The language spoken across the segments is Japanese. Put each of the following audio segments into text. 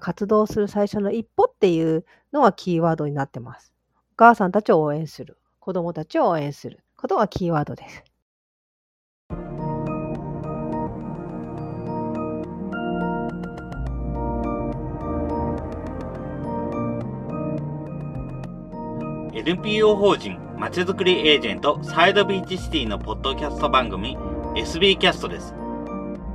活動する最初の一歩っていうのがキーワードになってます。お母さんたちを応援する。子供たちを応援することがキーワードです。NPO 法人まちづくりエージェントサイドビーチシティのポッドキャスト番組 SB キャストです。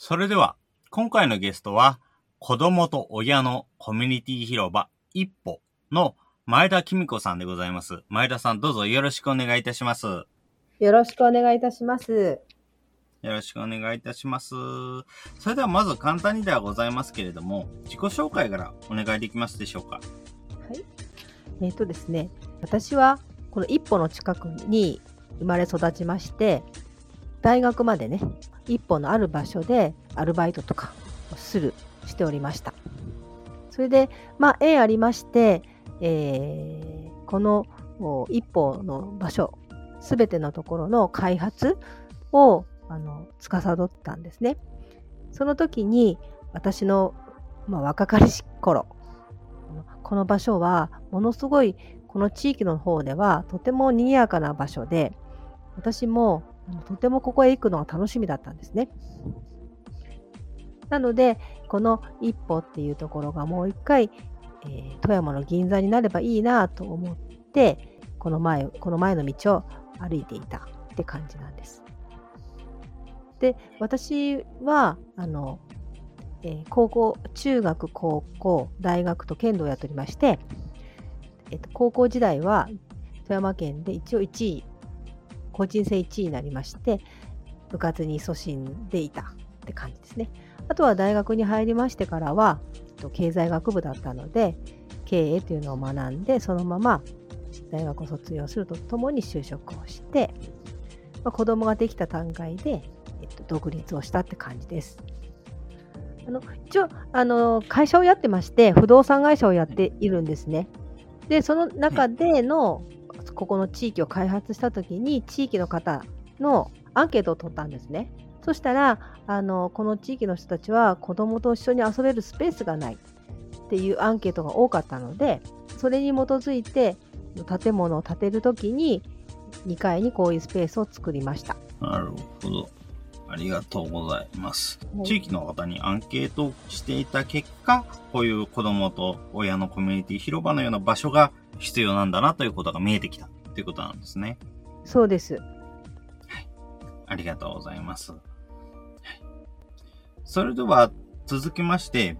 それでは、今回のゲストは、子供と親のコミュニティ広場一歩の前田紀美子さんでございます。前田さん、どうぞよろしくお願いいたします。よろしくお願いいたします。よろしくお願いいたします。それではまず簡単にではございますけれども、自己紹介からお願いできますでしょうか。はい。えっ、ー、とですね、私はこの一歩の近くに生まれ育ちまして、大学までね、一歩のある場所でアルバイトとかをする、しておりました。それで、まあ、縁ありまして、えー、この一歩の場所、すべてのところの開発をあの司ったんですね。その時に私の、まあ、若かりし頃、この場所はものすごいこの地域の方ではとても賑やかな場所で私もとてもここへ行くのが楽しみだったんですね。なので、この一歩っていうところがもう一回、えー、富山の銀座になればいいなと思って、この前、この前の道を歩いていたって感じなんです。で、私は、あの、えー、高校、中学、高校、大学と剣道をやっておりまして、えっと、高校時代は富山県で一応1位個人戦1位になりまして部活に勤しんでいたって感じですね。あとは大学に入りましてからは経済学部だったので経営というのを学んでそのまま大学を卒業するとともに就職をして、まあ、子供ができた段階で、えっと、独立をしたって感じです。あの一応あの会社をやってまして不動産会社をやっているんですね。でその中でのここの地域を開発した時に地域の方のアンケートを取ったんですね。そしたらあのこの地域の人たちは子どもと一緒に遊べるスペースがないっていうアンケートが多かったのでそれに基づいて建物を建てる時に2階にこういうスペースを作りました。なるほど。ありがとうございます。地域の方にアンケートしていた結果、こういう子供と親のコミュニティ広場のような場所が必要なんだなということが見えてきたということなんですね。そうです。はい。ありがとうございます。はい、それでは続きまして、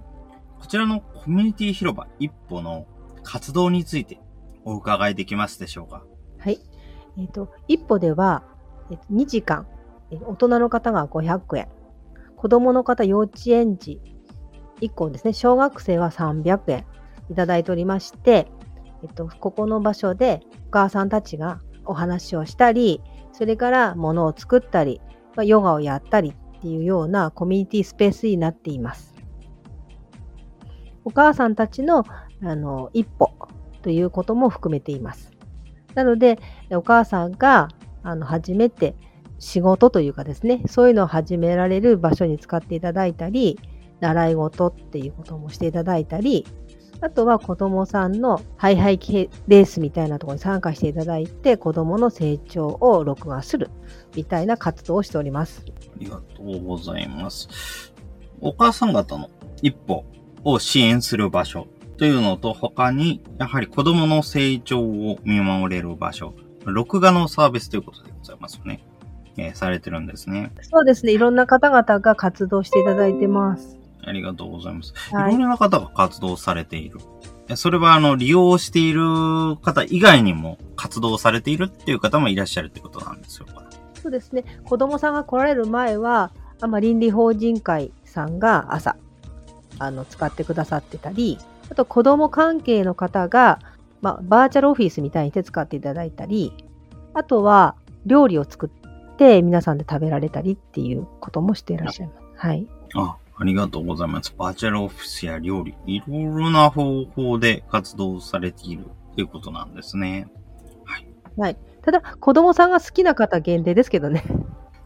こちらのコミュニティ広場一歩の活動についてお伺いできますでしょうか？はい。えっ、ー、と、一歩では、えー、2時間、大人の方が500円、子供の方幼稚園児1個ですね、小学生は300円いただいておりまして、えっと、ここの場所でお母さんたちがお話をしたり、それから物を作ったり、まあ、ヨガをやったりっていうようなコミュニティスペースになっています。お母さんたちのあの一歩ということも含めています。なので、お母さんがあの初めて仕事というかですね、そういうのを始められる場所に使っていただいたり、習い事っていうこともしていただいたり、あとは子供さんのハイハイレースみたいなところに参加していただいて、子供の成長を録画するみたいな活動をしております。ありがとうございます。お母さん方の一歩を支援する場所というのと他に、やはり子供の成長を見守れる場所、録画のサービスということでございますよね。えー、されてるんですね。そうですね。いろんな方々が活動していただいてます。ありがとうございます。はい、いろんな方が活動されている。それは、あの、利用している方以外にも活動されているっていう方もいらっしゃるってことなんですよ。そうですね。子供さんが来られる前は、あま倫理法人会さんが朝、あの、使ってくださってたり、あと子供関係の方が、まあ、バーチャルオフィスみたいに手使っていただいたり、あとは料理を作って皆さんで食べられたりっていうこともしていらっしゃいます。はい。あ、ありがとうございます。バーチャルオフィスや料理、いろいろな方法で活動されているということなんですね。はい。ただ、子供さんが好きな方限定ですけどね。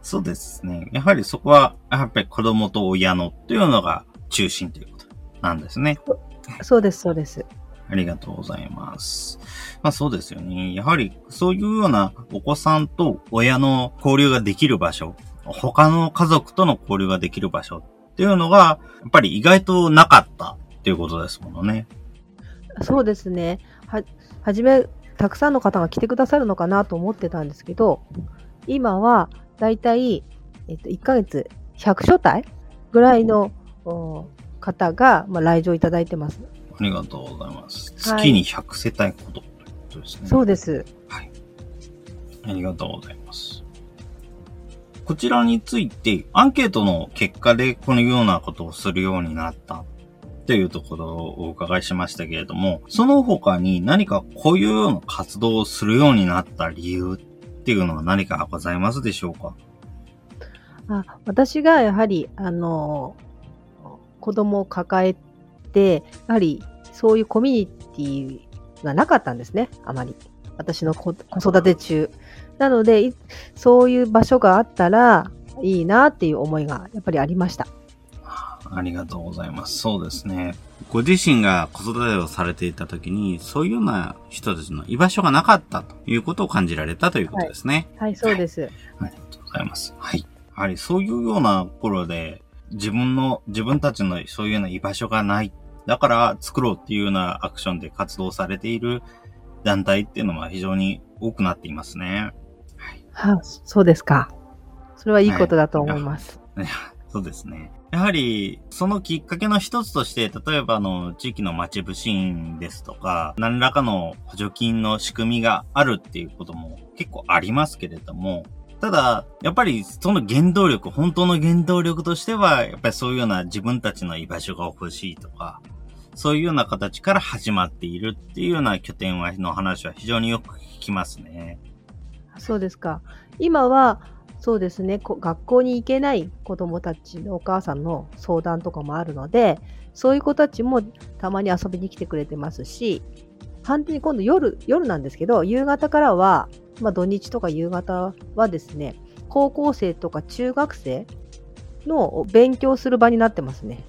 そうですね。やはりそこは、やっぱり子供と親のというのが中心ということなんですね。そうです、そうです。ありがとうございます。まあそうですよね。やはりそういうようなお子さんと親の交流ができる場所、他の家族との交流ができる場所っていうのが、やっぱり意外となかったっていうことですものね。そうですね。は、はじめ、たくさんの方が来てくださるのかなと思ってたんですけど、今は、だいたい、えっと、1ヶ月100招待ぐらいの方が、まあ、来場いただいてます。ありがとうございます。はい月に100世帯ほどということですね。そうです。はい。ありがとうございます。こちらについて、アンケートの結果でこのようなことをするようになったというところをお伺いしましたけれども、その他に何かこういうような活動をするようになった理由っていうのは何かございますでしょうか？あ私がやはり、あの、子供を抱えて、やはりそういうコミュニティがなかったんですね、あまり。私の子子育て中。なので、いそういう場所があったらいいなっていう思いがやっぱりありました。ありがとうございます。そうですね。ご自身が子育てをされていた時に、そういうような人たちの居場所がなかったということを感じられたということですね。はい、そうです。ありがとうございます。はい。やはりそういうような頃で、自分の、自分たちのそういうような居場所がない。だから作ろうっていうようなアクションで活動されている団体っていうのは非常に多くなっていますね。はそうですか。それはいいことだと思います。そうですね。やはり、そのきっかけの一つとして、例えばあの、地域の町部支援ですとか、何らかの補助金の仕組みがあるっていうことも結構ありますけれども、ただ、やっぱりその原動力、本当の原動力としては、やっぱりそういうような自分たちの居場所が欲しいとか、そういうような形から始まっているっていうような拠点はの話は非常によく聞きますね。そうですか。今は、そうですね、学校に行けない子どもたちのお母さんの相談とかもあるので、そういう子たちもたまに遊びに来てくれてますし、反対に今度夜、夜なんですけど、夕方からは、まあ土日とか夕方はですね、高校生とか中学生の勉強する場になってますね。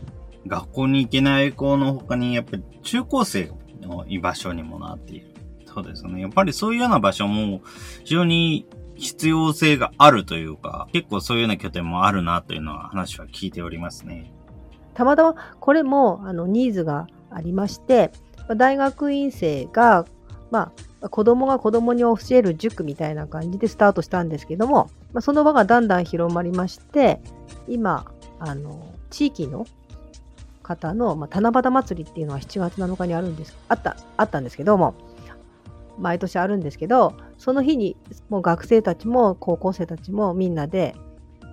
学校に行けない子の他に、やっぱり中高生の居場所にもなっている。そうですね。やっぱりそういうような場所も非常に必要性があるというか、結構そういうような拠点もあるなというのは話は聞いておりますね。たまたまこれもあのニーズがありまして、大学院生が、まあ、子供が子供に教える塾みたいな感じでスタートしたんですけども、まあ、その場がだんだん広まりまして、今、あの、地域の方の、まあ、七夕祭りっていうのは7月7日にあるんです、あった、あったんですけども、毎年あるんですけど、その日にもう学生たちも高校生たちもみんなで、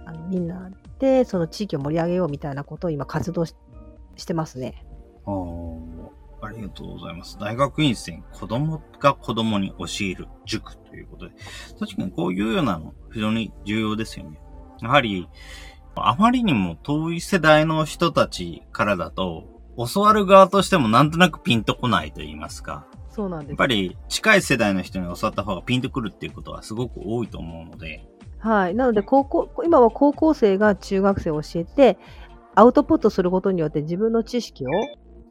あのみんなでその地域を盛り上げようみたいなことを今活動してますね。あありがとうございます。大学院生、子供が子供に教える塾ということで、確かにこういうようなの非常に重要ですよね。やはり、あまりにも遠い世代の人たちからだと、教わる側としてもなんとなくピンとこないと言いますか。そうなんです。やっぱり近い世代の人に教わった方がピンとくるっていうことはすごく多いと思うので、はい。なので、高校、今は高校生が中学生を教えて、アウトプットすることによって自分の知識を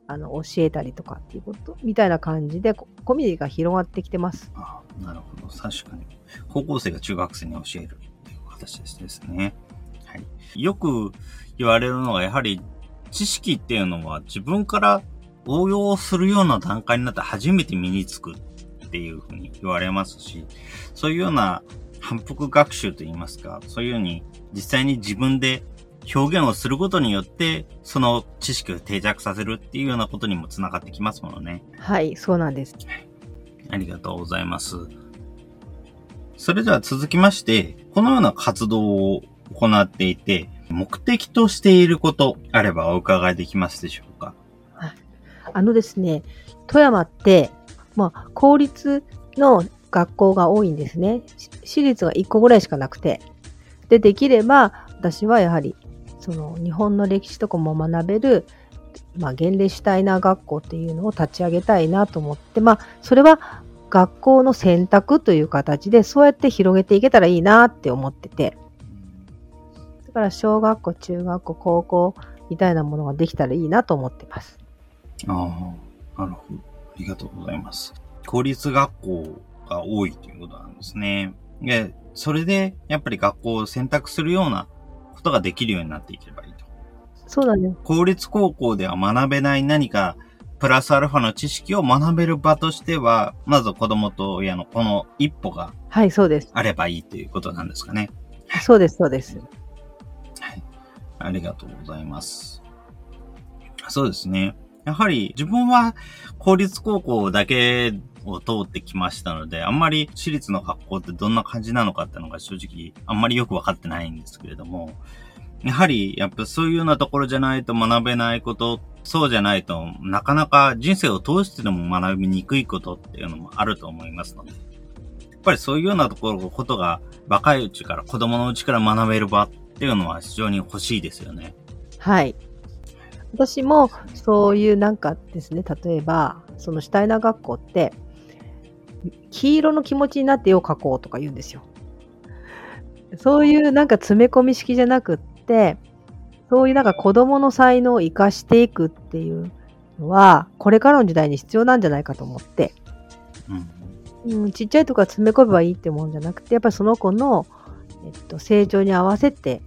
あの教えたりとかっていうことみたいな感じでココミュニティが広がってきてます。ああなるほど。確かに。高校生が中学生に教えるっていう形ですね。はい。よく言われるのが、やはり知識っていうのは自分から応用するような段階になって初めて身につくっていうふうに言われますし、そういうような反復学習といいますか、そういうように実際に自分で表現をすることによって、その知識を定着させるっていうようなことにもつながってきますものね。はい、そうなんです。ありがとうございます。それでは続きまして、このような活動を行っていて、目的としていることあればお伺いできますでしょうか？あのですね、富山って、まあ、公立の学校が多いんですね。私立が1個ぐらいしかなくて。で、できれば、私はやはり、その、日本の歴史とかも学べる、まあ、現レシュタイナー学校っていうのを立ち上げたいなと思って、まあ、それは学校の選択という形で、そうやって広げていけたらいいなって思ってて。だから、小学校、中学校、高校みたいなものができたらいいなと思ってます。ああ、なるほど。ありがとうございます。公立学校が多いということなんですね。で、それで、やっぱり学校を選択するようなことができるようになっていけばいいと。そうなんです。公立高校では学べない何か、プラスアルファの知識を学べる場としては、まず子供と親のこの一歩がはい、そうです。あればいいということなんですかね。そうです、そうです。ありがとうございます。そうですね。やはり自分は公立高校だけを通ってきましたので、あんまり私立の学校ってどんな感じなのかっていうのが正直あんまりよくわかってないんですけれども、やはりやっぱそういうようなところじゃないと学べないこと、そうじゃないとなかなか人生を通してでも学びにくいことっていうのもあると思いますので、やっぱりそういうようなところ、ことが若いうちから子供のうちから学べる場っていうのは非常に欲しいですよね。はい。私もそういうなんかですね、例えば、そのシュタイナー学校って、黄色の気持ちになって絵を描こうとか言うんですよ。そういうなんか詰め込み式じゃなくって、そういうなんか子供の才能を生かしていくっていうのは、これからの時代に必要なんじゃないかと思って、うん。うん、ちっちゃいとこから詰め込めばいいってもんじゃなくて、やっぱりその子の、えっと、成長に合わせて、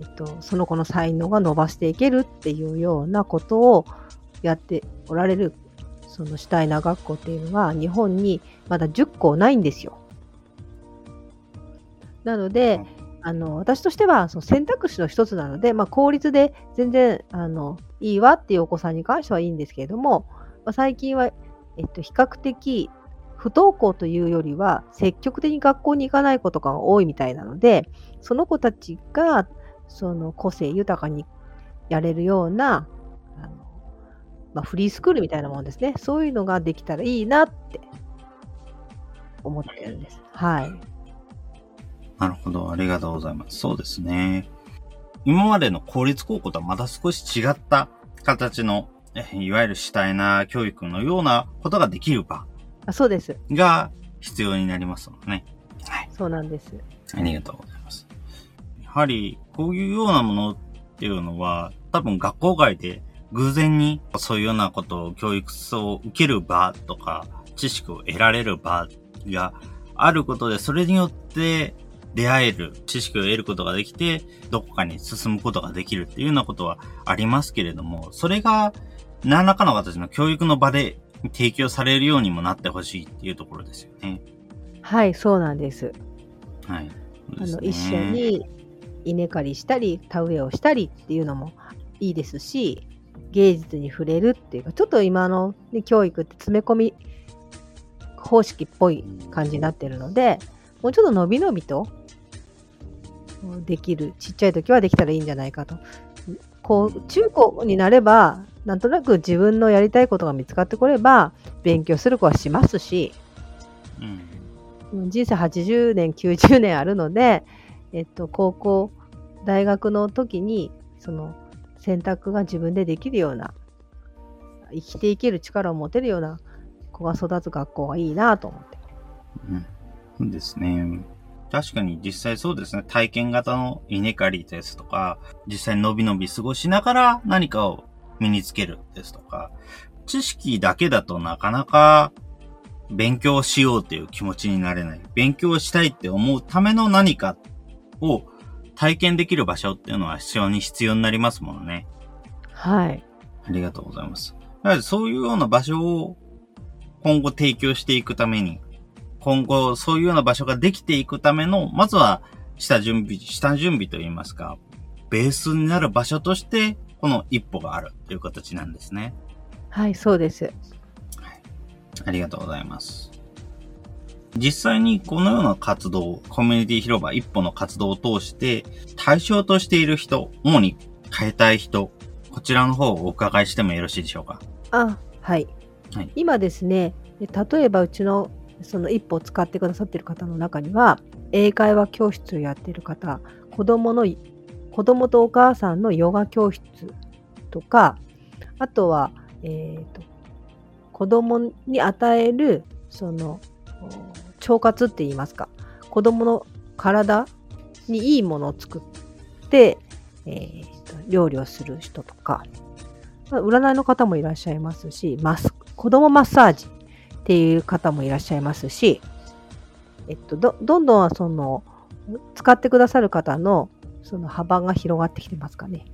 えっと、その子の才能が伸ばしていけるっていうようなことをやっておられる、そのシュタイナー学校っていうのが日本にまだ10校ないんですよ。なので、あの私としてはその選択肢の一つなので、まあ、公立で全然あのいいわっていうお子さんに関してはいいんですけれども、まあ、最近は、えっと、比較的不登校というよりは積極的に学校に行かない子とかが多いみたいなのでその子たちがその個性豊かにやれるようなあの、まあ、フリースクールみたいなもんですねそういうのができたらいいなって思ってるんです。はい。なるほど。ありがとうございます。そうですね。今までの公立高校とはまた少し違った形の、えいわゆる主体な教育のようなことができる場あそうです。が必要になりますのでね。はい。そうなんです。ありがとうございます。やはり、こういうようなものっていうのは、多分学校外で偶然にそういうようなことを教育を受ける場とか、知識を得られる場があることで、それによって出会える、知識を得ることができて、どこかに進むことができるっていうようなことはありますけれども、それが何らかの形の教育の場で提供されるようにもなってほしいっていうところですよね。はい、そうなんです。はい。あの一緒に稲刈りしたり田植えをしたりっていうのもいいですし芸術に触れるっていうかちょっと今の、ね、教育って詰め込み方式っぽい感じになってるのでもうちょっと伸び伸びとできるちっちゃい時はできたらいいんじゃないかと。こう中高になればなんとなく自分のやりたいことが見つかってこれば勉強する子はしますしうん。人生80年90年あるので、えっと、高校大学の時にその選択が自分でできるような生きていける力を持てるような子が育つ学校がいいなと思って。うん。ですね。確かに実際そうですね。体験型の稲刈りですとか、実際に伸び伸び過ごしながら何かを身につけるですとか、知識だけだとなかなか勉強しようという気持ちになれない。勉強したいって思うための何かを体験できる場所っていうのは必要に必要になりますものね。はい。ありがとうございます。そういうような場所を今後提供していくために、今後そういうような場所ができていくための、まずは下準備、下準備といいますか、ベースになる場所として、この一歩があるという形なんですね。はい、そうです。ありがとうございます。実際にこのような活動、コミュニティ広場一歩の活動を通して、対象としている人、主に変えたい人、こちらの方をお伺いしてもよろしいでしょうか？あ、はい。はい今ですね、例えばうちのその一歩を使ってくださっている方の中には、英会話教室をやっている方、子供の、子供とお母さんのヨガ教室とか、あとは、えっ、と、子供に与える、その、お腸活って言いますか、子供の体にいいものを作って、えー料理をする人とか、占いの方もいらっしゃいますし、マス子供マッサージっていう方もいらっしゃいますし、えっと、どどんどんその使ってくださる方のその幅が広がってきてますかね。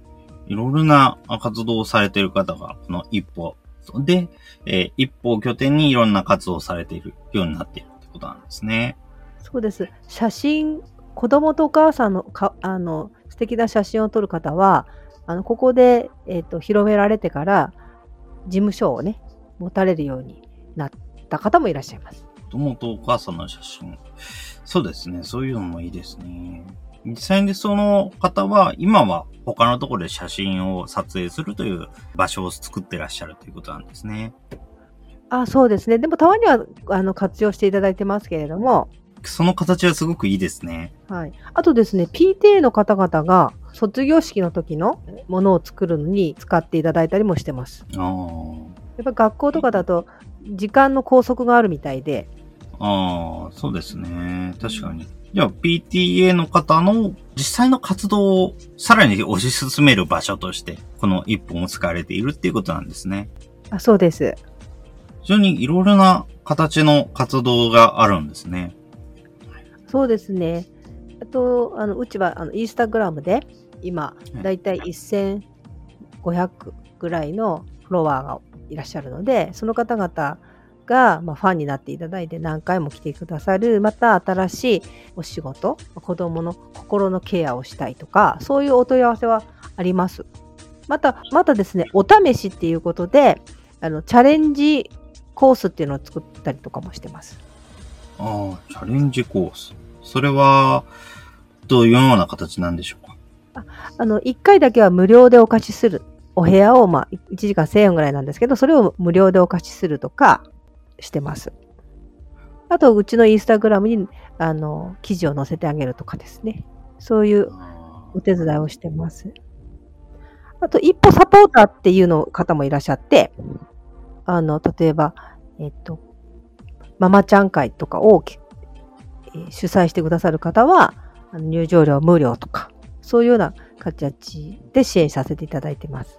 いろいろな活動をされている方が、この一歩で、えー一歩を拠点にいろんな活動をされているようになっているってことなんですね。そうです。写真、子供とお母さんのかあの素敵な写真を撮る方は、あのここで、えっと広められてから事務所をね、持たれるようになった方もいらっしゃいます。子供とお母さんの写真。そうですね。そういうのもいいですね。実際にその方は、今は他のところで写真を撮影するという場所を作ってらっしゃるということなんですね。あ、そうですね。でもたまにはあの活用していただいてますけれども、その形はすごくいいですね。はい。あとですね、PTA の方々が卒業式の時のものを作るのに使っていただいたりもしてます。ああ。やっぱり学校とかだと時間の拘束があるみたいで、ああ、そうですね。確かに。じゃあ、PTA の方の実際の活動をさらに推し進める場所として、この一本を使われているっていうことなんですね。あそうです。非常にいろいろな形の活動があるんですね。そうですね。あと、あのうちはあのインスタグラムで今、だいたい1500ぐらいのフォロワーがいらっしゃるので、その方々が、まあ、ファンになっていただいて何回も来てくださる、また新しいお仕事、子供の心のケアをしたいとか、そういうお問い合わせはあります。また、またですね、お試しっていうことで、あのチャレンジコースっていうのを作ったりとかもしてます。ああ、チャレンジコース。それは、どういうような形なんでしょうか？あの、1回だけは無料でお貸しする。お部屋を、まあ、1時間1000円ぐらいなんですけど、それを無料でお貸しするとかしてます。あと、うちのインスタグラムに、あの、記事を載せてあげるとかですね。そういうあお手伝いをしてます。あと、一歩サポーターっていうの方もいらっしゃって、あの、例えば、えっと、ママちゃん会とかを、えー主催してくださる方は、あの入場料無料とか、そういうような形で支援させていただいてます。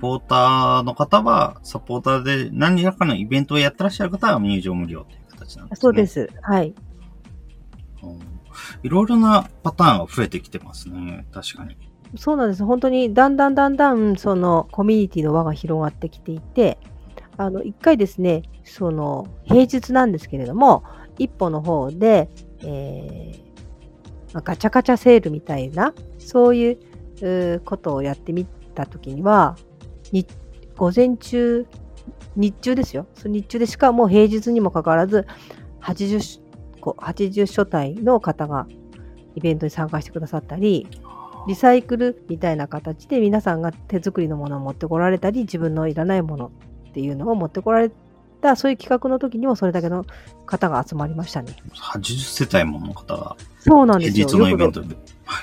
ポーターの方は、サポーターで何らかのイベントをやってらっしゃる方は入場無料という形なんですね。そうで。す。はい。いろいろなパターンが増えてきてますね。確かに。そうなんです。本当にだんだんだんだんそのコミュニティの輪が広がってきていて、あの一回ですね、その平日なんですけれども、一歩の方で、えーまあガチャガチャセールみたいな、そういうことをやってみたときには、に午前中、日中ですよ。その日中でしかも平日にもかかわらず、80しこう80所帯の方がイベントに参加してくださったり、リサイクルみたいな形で皆さんが手作りのものを持ってこられたり自分のいらないものっていうのを持ってこられたそういう企画の時にもそれだけの方が集まりましたね。80世帯もの方がそうなんですよ。平日のイベントで。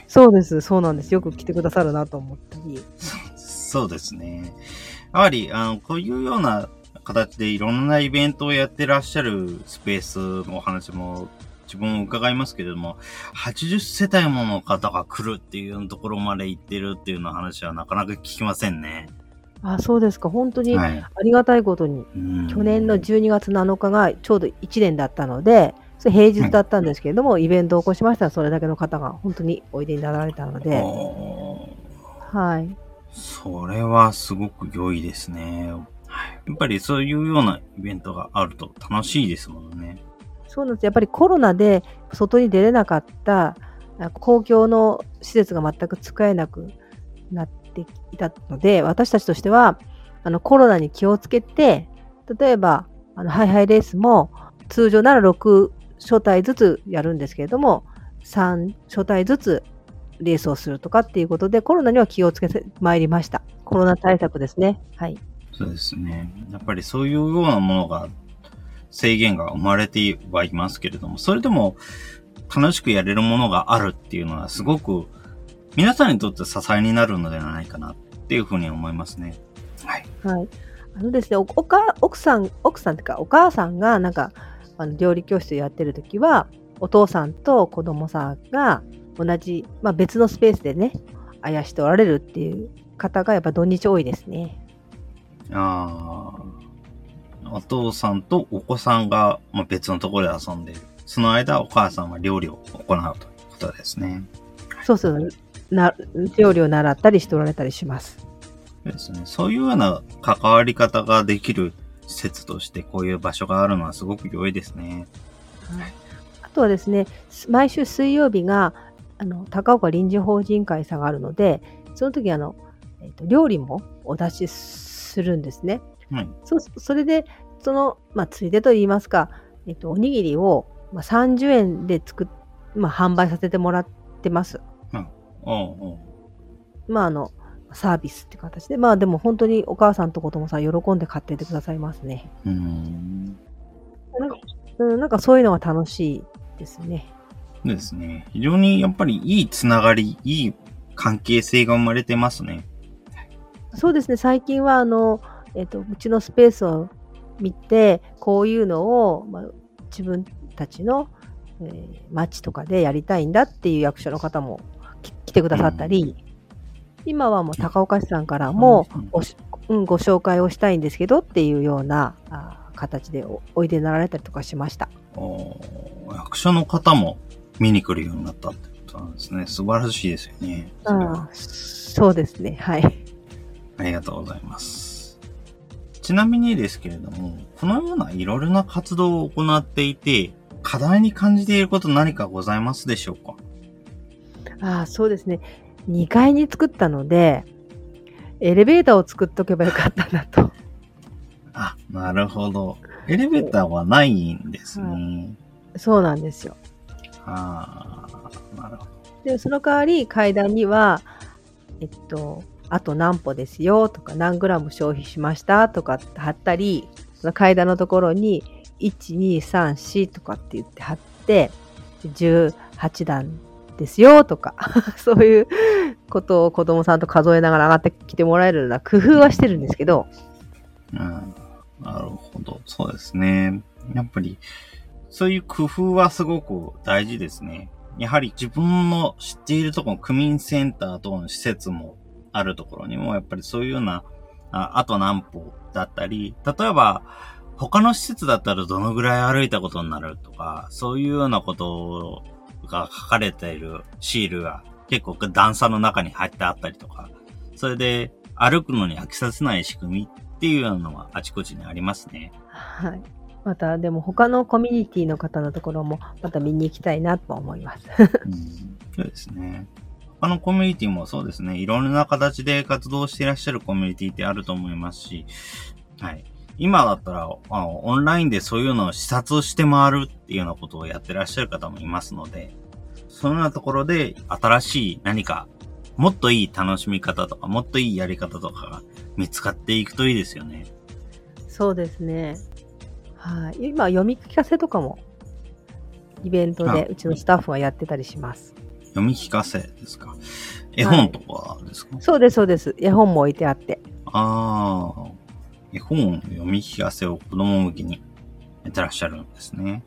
そうです、そうなんです。よく来てくださるなと思ったり。そうですね。やはり、あの、こういうような形でいろんなイベントをやってらっしゃるスペースのお話も自分伺いますけれども、80世帯もの方が来るっていうところまで行ってるっていうの話はなかなか聞きませんね。あ、そうですか。本当にあはい。りがたいことに、うん去年の12月7日がちょうど1年だったので、それ平日だったんですけれども、イベントを起こしましたらそれだけの方が本当においでになられたので、はい。それはすごく良いですね。やっぱりそういうようなイベントがあると楽しいですもんね。そうなんです。やっぱりコロナで外に出れなかった公共の施設が全く使えなくなっていたので、私たちとしてはあのコロナに気をつけて、例えばあのハイハイレースも通常なら6所帯ずつやるんですけれども、3所帯ずつレースをするとかっていうことで、コロナには気をつけてまいりました。コロナ対策ですね。はい。そうですね。やっぱりそういうようなものが、制限が生まれてはいますけれども、それでも楽しくやれるものがあるっていうのはすごく皆さんにとって支えになるのではないかなっていうふうに思いますね。はい。はい。あのですね、おおか奥さん、奥さんっていうか、お母さんがなんか、あの料理教室やってるときは、お父さんと子供さんが同じ、まあ、別のスペースでね、あやしておられるっていう方がやっぱ土日多いですね。ああ。お父さんとお子さんが、まあ、別のところで遊んでいる。その間、お母さんは料理を行うということですね。そうそう、な料理を習ったりしておられたりします。そうですね。そういうような関わり方ができる施設としてこういう場所があるのはすごく良いですね。あとはですね、毎週水曜日があの高岡臨時法人会さんがあるので、その時あの、えーと料理もお出しするんですね。はい。そそれで、その、まあ、ついでと言いますか、えっと、おにぎりを、まあ、30円で作っ、まあ、販売させてもらってます。おうおうまあ、あの、サービスって形で、まあ、でも本当にお母さんと子供さん喜んで買っててくださいますね。うーん。なんか、うん、なんかそういうのが楽しいですね。ですね。非常にやっぱりいいつながり、いい関係性が生まれてますね。そうですね、最近は、あの、えっと、うちのスペースを見て、こういうのを、まあ、自分たちの、えー町とかでやりたいんだっていう役所の方もき来てくださったり、今はもう高岡市さんからもうんごし、うん、ご紹介をしたいんですけどっていうようなあ形でおおいでになられたりとかしました。役所の方も見に来るようになったってことなんですね。素晴らしいですよね。あーそうですね、はい。ありがとうございます。ちなみにですけれども、このようないろいろな活動を行っていて、課題に感じていること何かございますでしょうか？ああ、そうですね。2階に作ったので、エレベーターを作っとけばよかったなと。あ、なるほど。エレベーターはないんですね。そうなんですよ。ああ、なるほど。で、その代わり階段には、えっと、あと何歩ですよとか、何グラム消費しましたとかって貼ったり、その階段のところに、1、2、3、4とかって言って貼って、18段ですよとか、そういうことを子供さんと数えながら上がってきてもらえるような工夫はしてるんですけど、うん、なるほど。そうですね。やっぱり、そういう工夫はすごく大事ですね。やはり自分の知っているところ、区民センター等の施設もあるところにも、やっぱりそういうような、ああと何歩だったり、例えば、他の施設だったらどのぐらい歩いたことになるとか、そういうようなことが書かれているシールが結構段差の中に入ってあったりとか、それで歩くのに飽きさせない仕組みっていうのはあちこちにありますね。はい。また、でも他のコミュニティの方のところもまた見に行きたいなと思います。うん、そうですね。他のコミュニティもそうですね。いろんな形で活動していらっしゃるコミュニティってあると思いますし、はい。今だったら、あのオンラインでそういうのを視察して回るっていうようなことをやってらっしゃる方もいますので、そのようなところで新しい何か、もっといい楽しみ方とか、もっといいやり方とかが見つかっていくといいですよね。そうですね。はい。今、読み聞かせとかも、イベントあでうちのスタッフがやってたりします。読み聞かせですか？絵本とかですか、そうです、そうです。絵本も置いてあって。ああ、絵本読み聞かせを子供向けにやってらっしゃるんですね。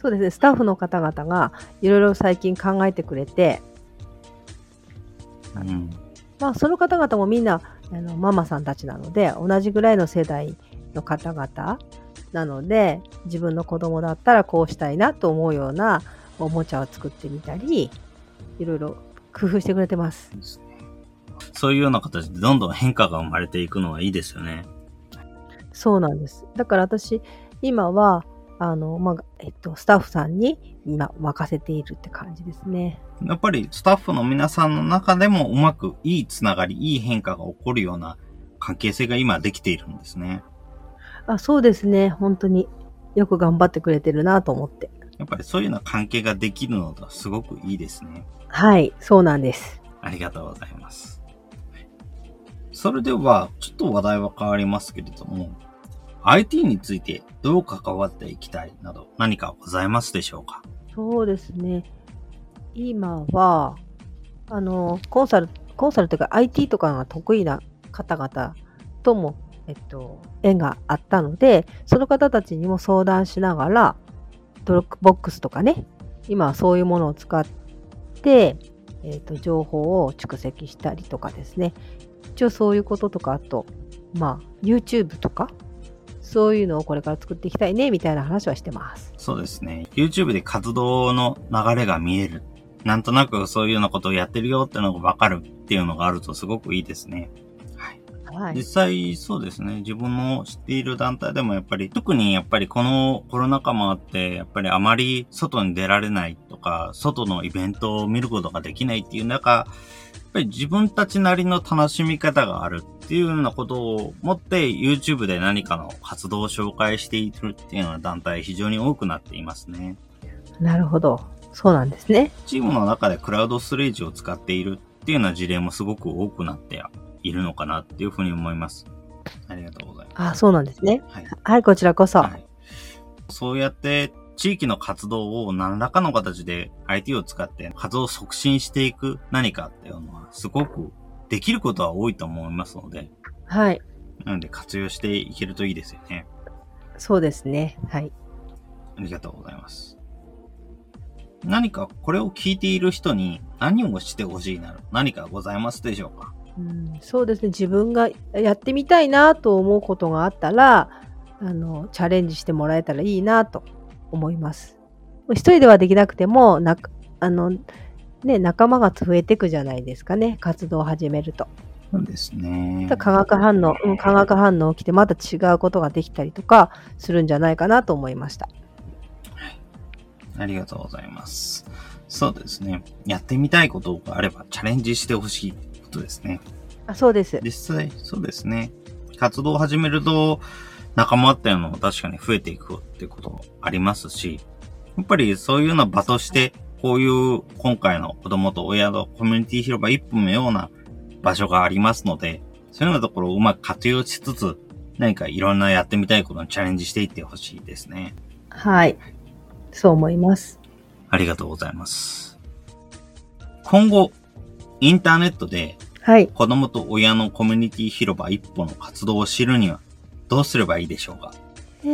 そうですね。スタッフの方々がいろいろ最近考えてくれて、うん。まあ、その方々もみんなあのママさんたちなので、同じぐらいの世代の方々なので、自分の子供だったらこうしたいなと思うようなおもちゃを作ってみたり、いろいろ工夫してくれてます。そういうような形でどんどん変化が生まれていくのはいいですよね。そうなんです。だから私、今は、あの、まあ、えっと、スタッフさんに今任せているって感じですね。やっぱりスタッフの皆さんの中でもうまくいいつながり、いい変化が起こるような関係性が今できているんですね。あ、そうですね。本当によく頑張ってくれてるなと思って。やっぱりそういうような関係ができるのがすごくいいですね。はい、そうなんです。ありがとうございます。それでは、ちょっと話題は変わりますけれども、IT についてどう関わっていきたいなど何かございますでしょうか？そうですね。今は、あの、コンサル、コンサルというか IT とかが得意な方々とも、えっと、縁があったので、その方たちにも相談しながら、ドロックボックスとかね、今はそういうものを使って、えっと、情報を蓄積したりとかですね。一応そういうこととか、あと、まあ、YouTube とか、そういうのをこれから作っていきたいね、みたいな話はしてます。そうですね。YouTube で活動の流れが見える。なんとなくそういうようなことをやってるよってのがわかるっていうのがあるとすごくいいですね。実。際そうですね。自分の知っている団体でもやっぱり、特にやっぱりこのコロナ禍もあって、やっぱりあまり外に出られないとか、外のイベントを見ることができないっていう中、やっぱり自分たちなりの楽しみ方があるっていうようなことを持って YouTube で何かの活動を紹介しているっていうような団体非常に多くなっていますね。なるほど。そうなんですね。チームの中でクラウドストレージを使っているっていうような事例もすごく多くなっているのかなっていうふうに思います。ありがとうございます。あ、そうなんですね。はい。はい、こちらこそ。はい。そうやって地域の活動を何らかの形で IT を使って活動を促進していく何かっていうのはすごくできることは多いと思いますので、はい。なので活用していけるといいですよね。そうですね。はい。ありがとうございます。何かこれを聞いている人に何をしてほしいなど何かございますでしょうか？うん、そうですね。自分がやってみたいなと思うことがあったら、あの、チャレンジしてもらえたらいいなと思います。一人ではできなくても、なあの、ね、仲間が増えていくじゃないですかね。活動を始めると。そうですね。化学反応、うん、化学反応起きてまた違うことができたりとかするんじゃないかなと思いました。ありがとうございます。そうですね。やってみたいことがあればチャレンジしてほしいことですね。あそうです。実際、そうですね。活動を始めると、仲間っていうのも確かに増えていくってこともありますし、やっぱりそういうような場として、こういう今回の子供と親のコミュニティ広場一本のような場所がありますので、そういうようなところをうまく活用しつつ、何かいろんなやってみたいことにチャレンジしていってほしいですね。はい。そう思います。ありがとうございます。今後、インターネットではい。子供と親のコミュニティ広場一歩の活動を知るにはどうすればいいでしょうか？え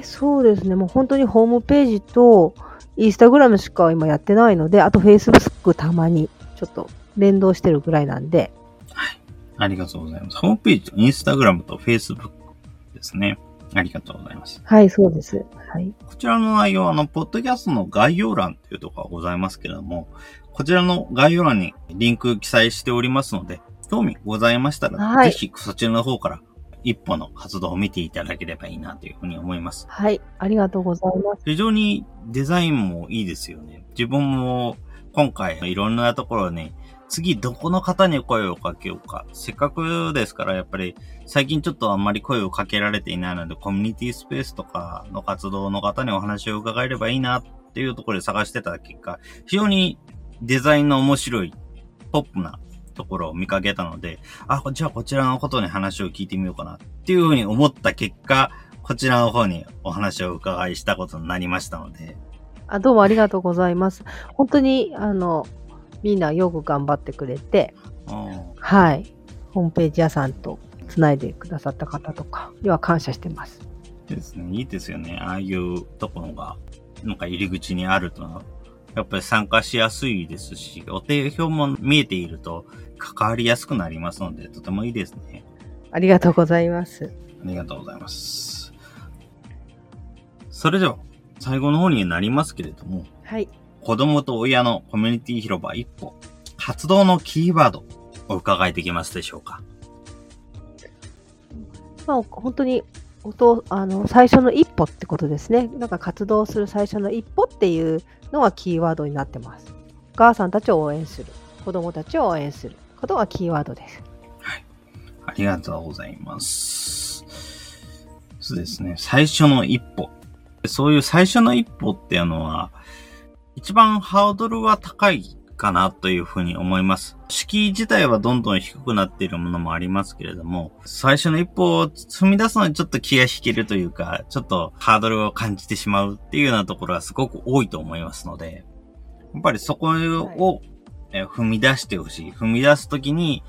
ー、そうですね。もう本当にホームページと、インスタグラムしか今やってないので、あとフェイスブックたまにちょっと連動してるぐらいなんで、ありがとうございます。ホームページとインスタグラムとフェイスブックですね。ありがとうございます。はい、そうです。はい。こちらの内容は、あの、ポッドキャストの概要欄というところがございますけれども、こちらの概要欄にリンク記載しておりますので、興味ございましたら、はいぜひそちらの方から一歩の活動を見ていただければいいなというふうに思います。はい、ありがとうございます。非常にデザインもいいですよね。自分も今回いろんなところに、次どこの方に声をかけようか。せっかくですからやっぱり最近ちょっとあんまり声をかけられていないのでコミュニティスペースとかの活動の方にお話を伺えればいいなっていうところで探してた結果、非常にデザインの面白いポップなところを見かけたので、あ、じゃあこちらのことに話を聞いてみようかなっていうふうに思った結果、こちらの方にお話を伺いしたことになりましたので、あどうもありがとうございます。本当に、あの、みんなよく頑張ってくれて、うんはい。ホームページ屋さんとつないでくださった方とかには感謝してます。ですね。いいですよね。ああいうところが、なんか入り口にあると、やっぱり参加しやすいですし、お手表も見えていると関わりやすくなりますので、とてもいいですね。ありがとうございます。ありがとうございます。それでは、最後の方になりますけれども、はい。子供と親のコミュニティ広場一歩、活動のキーワード、お伺いできますでしょうかまあ、本当に、おとあの最初の一歩ってことですね。なんか活動する最初の一歩っていうのがキーワードになってます。お母さんたちを応援する。子供たちを応援することがキーワードです。はいありがとうございます。そうですね。最初の一歩。そういう最初の一歩っていうのは、一番ハードルは高いかなというふうに思います。敷居自体はどんどん低くなっているものもありますけれども、最初の一歩を踏み出すのにちょっと気が引けるというか、ちょっとハードルを感じてしまうっていうようなところはすごく多いと思いますので、やっぱりそこを、踏み出してほしい。踏み出すときに、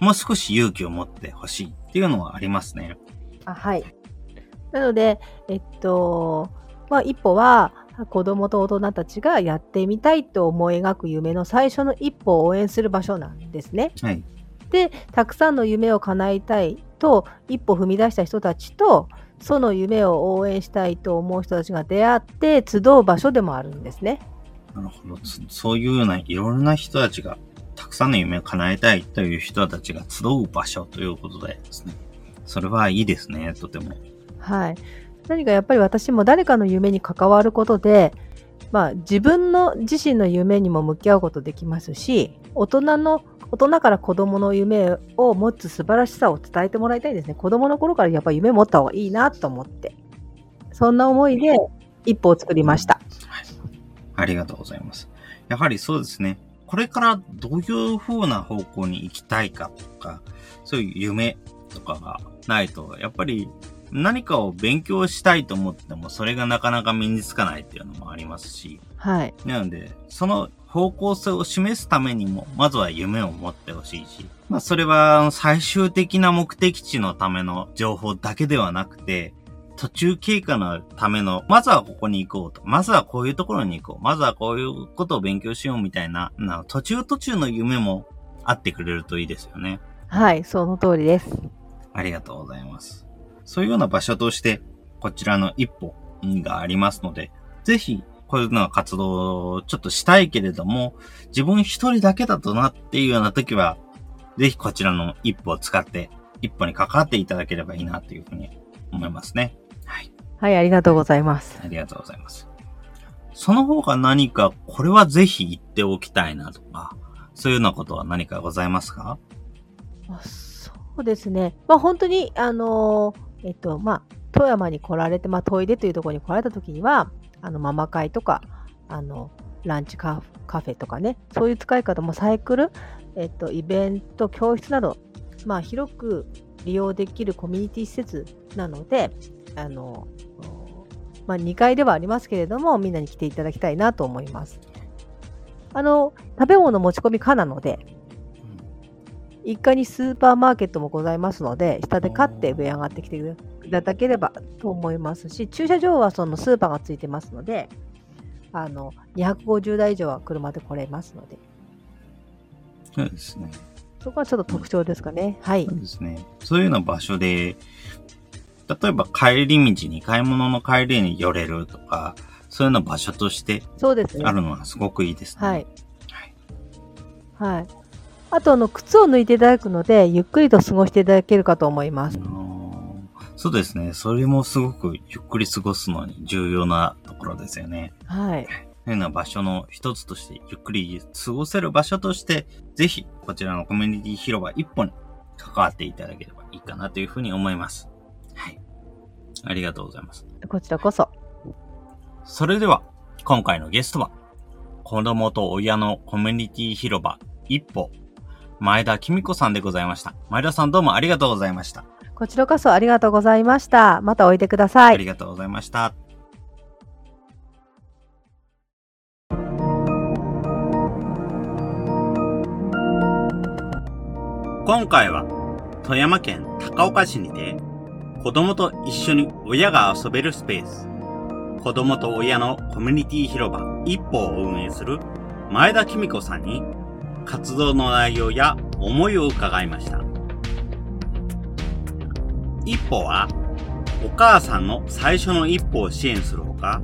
もう少し勇気を持ってほしいっていうのはありますね。あはい。なので、えっと、まあ、一歩は、子供と大人たちがやってみたいと思い描く夢の最初の一歩を応援する場所なんですね。はい、で、たくさんの夢を叶えたいと一歩踏み出した人たちと、その夢を応援したいと思う人たちが出会って集う場所でもあるんですね。なるほど。そういうようないろんな人たちが、たくさんの夢を叶えたいという人たちが集う場所ということでですね。それはいいですね、とても。はい。何かやっぱり私も誰かの夢に関わることで、まあ、自分の自身の夢にも向き合うことできますし大人の大人から子供の夢を持つ素晴らしさを伝えてもらいたいですね。子供の頃からやっぱ夢持った方がいいなと思って。そんな思いで一歩を作りました、はい、ありがとうございます。やはりそうですね。これからどういう風な方向に行きたいかとかそういう夢とかがないとやっぱり何かを勉強したいと思っても、それがなかなか身につかないっていうのもありますし。はい。なので、その方向性を示すためにも、まずは夢を持ってほしいし、まあそれは最終的な目的地のための情報だけではなくて、途中経過のための、まずはここに行こうと。まずはこういうところに行こう。まずはこういうことを勉強しようみたいな、な途中途中の夢もあってくれるといいですよね。はい、その通りです。ありがとうございます。そういうような場所として、こちらの一歩がありますので、ぜひ、こういうような活動をちょっとしたいけれども、自分一人だけだとなっていうような時は、ぜひこちらの一歩を使って、一歩に関わっていただければいいなというふうに思いますね。はい。はい、ありがとうございます。ありがとうございます。その他何か、これはぜひ言っておきたいなとか、そういうようなことは何かございますか？そうですね。まあ本当に、あのーえっと、まあ、富山に来られて、まあ、トイレというところに来られた時には、あの、ママ会とか、あの、ランチカフェとかね、そういう使い方もサイクル、えっと、イベント、教室など、まあ、広く利用できるコミュニティ施設なので、あの、まあ、2階ではありますけれども、みんなに来ていただきたいなと思います。あの、食べ物持ち込み可なので、1階にスーパーマーケットもございますので、下で買って上上がってきていただければと思いますし、駐車場はそのスーパーがついてますので、あの250台以上は車で来れますので。そうですね。そこはちょっと特徴ですかね。はい。そうですね。そういうような場所で、例えば帰り道に、買い物の帰りに寄れるとか、そういうような場所として、そうですね。あるのはすごくいいですね。はい。はい。はいあとあの靴を脱いでいただくので、ゆっくりと過ごしていただけるかと思います。そうですね。それもすごくゆっくり過ごすのに重要なところですよね。はい。変な場所の一つとして、ゆっくり過ごせる場所として、ぜひこちらのコミュニティ広場一本に関わっていただければいいかなというふうに思います。はい。ありがとうございます。こちらこそ。それでは、今回のゲストは、子供と親のコミュニティ広場一歩前田紀美子さんでございました。前田さんどうもありがとうございました。こちらこそありがとうございました。またおいでください。ありがとうございました。今回は富山県高岡市にて子供と一緒に親が遊べるスペース子供と親のコミュニティ広場一歩を運営する前田紀美子さんに活動の内容や思いを伺いました。一歩は、お母さんの最初の一歩を支援するほか、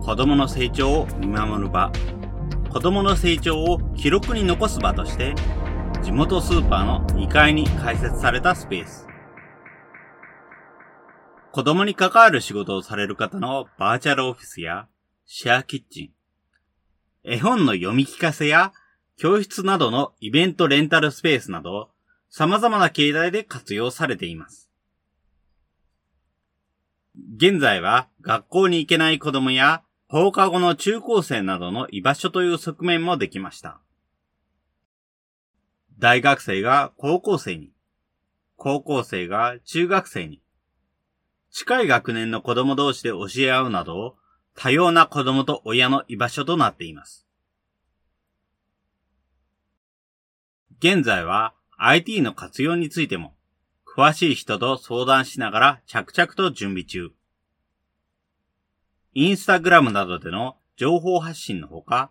子供の成長を見守る場、子供の成長を記録に残す場として、地元スーパーの2階に開設されたスペース。子供に関わる仕事をされる方のバーチャルオフィスやシェアキッチン、絵本の読み聞かせや教室などのイベントレンタルスペースなど、様々な形態で活用されています。現在は学校に行けない子供や放課後の中高生などの居場所という側面もできました。大学生が高校生に、高校生が中学生に、近い学年の子供同士で教え合うなど、多様な子供と親の居場所となっています。現在は IT の活用についても、詳しい人と相談しながら着々と準備中。インスタグラムなどでの情報発信のほか、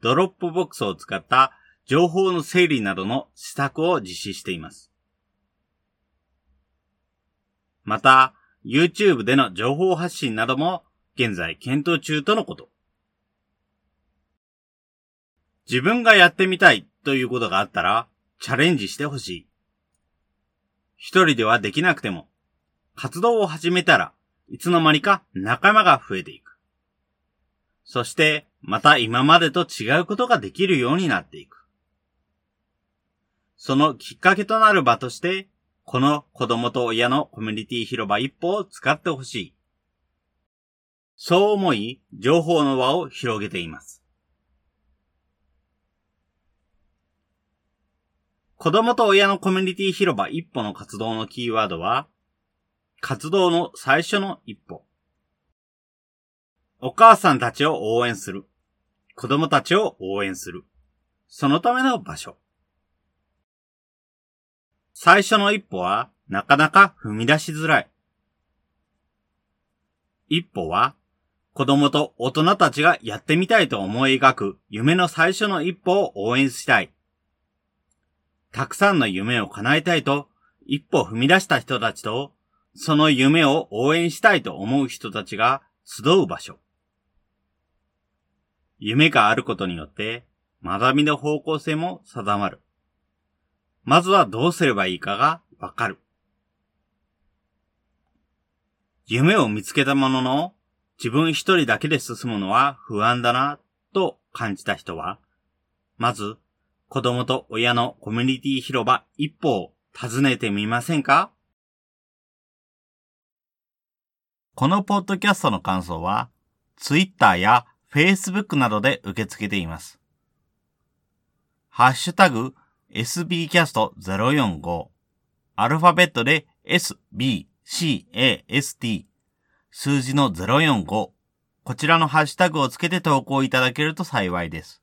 Dropbox を使った情報の整理などの施策を実施しています。また、YouTube での情報発信なども現在検討中とのこと。自分がやってみたいということがあったら、チャレンジしてほしい。一人ではできなくても、活動を始めたらいつの間にか仲間が増えていく。そして、また今までと違うことができるようになっていく。そのきっかけとなる場として、この子供と親のコミュニティ広場一歩を使ってほしい。そう思い、情報の輪を広げています。子供と親のコミュニティ広場一歩の活動のキーワードは、活動の最初の一歩。お母さんたちを応援する。子供たちを応援する。そのための場所。最初の一歩はなかなか踏み出しづらい。一歩は子供と大人たちがやってみたいと思い描く夢の最初の一歩を応援したい。たくさんの夢を叶えたいと一歩踏み出した人たちとその夢を応援したいと思う人たちが集う場所。夢があることによって学びの方向性も定まる。まずはどうすればいいかがわかる。夢を見つけたものの、自分一人だけで進むのは不安だな、と感じた人は、まず、子供と親のコミュニティ広場一歩を訪ねてみませんか？このポッドキャストの感想は、Twitter や Facebook などで受け付けています。ハッシュタグ sbcast045 アルファベットで sbcast 数字の045こちらのハッシュタグをつけて投稿いただけると幸いです。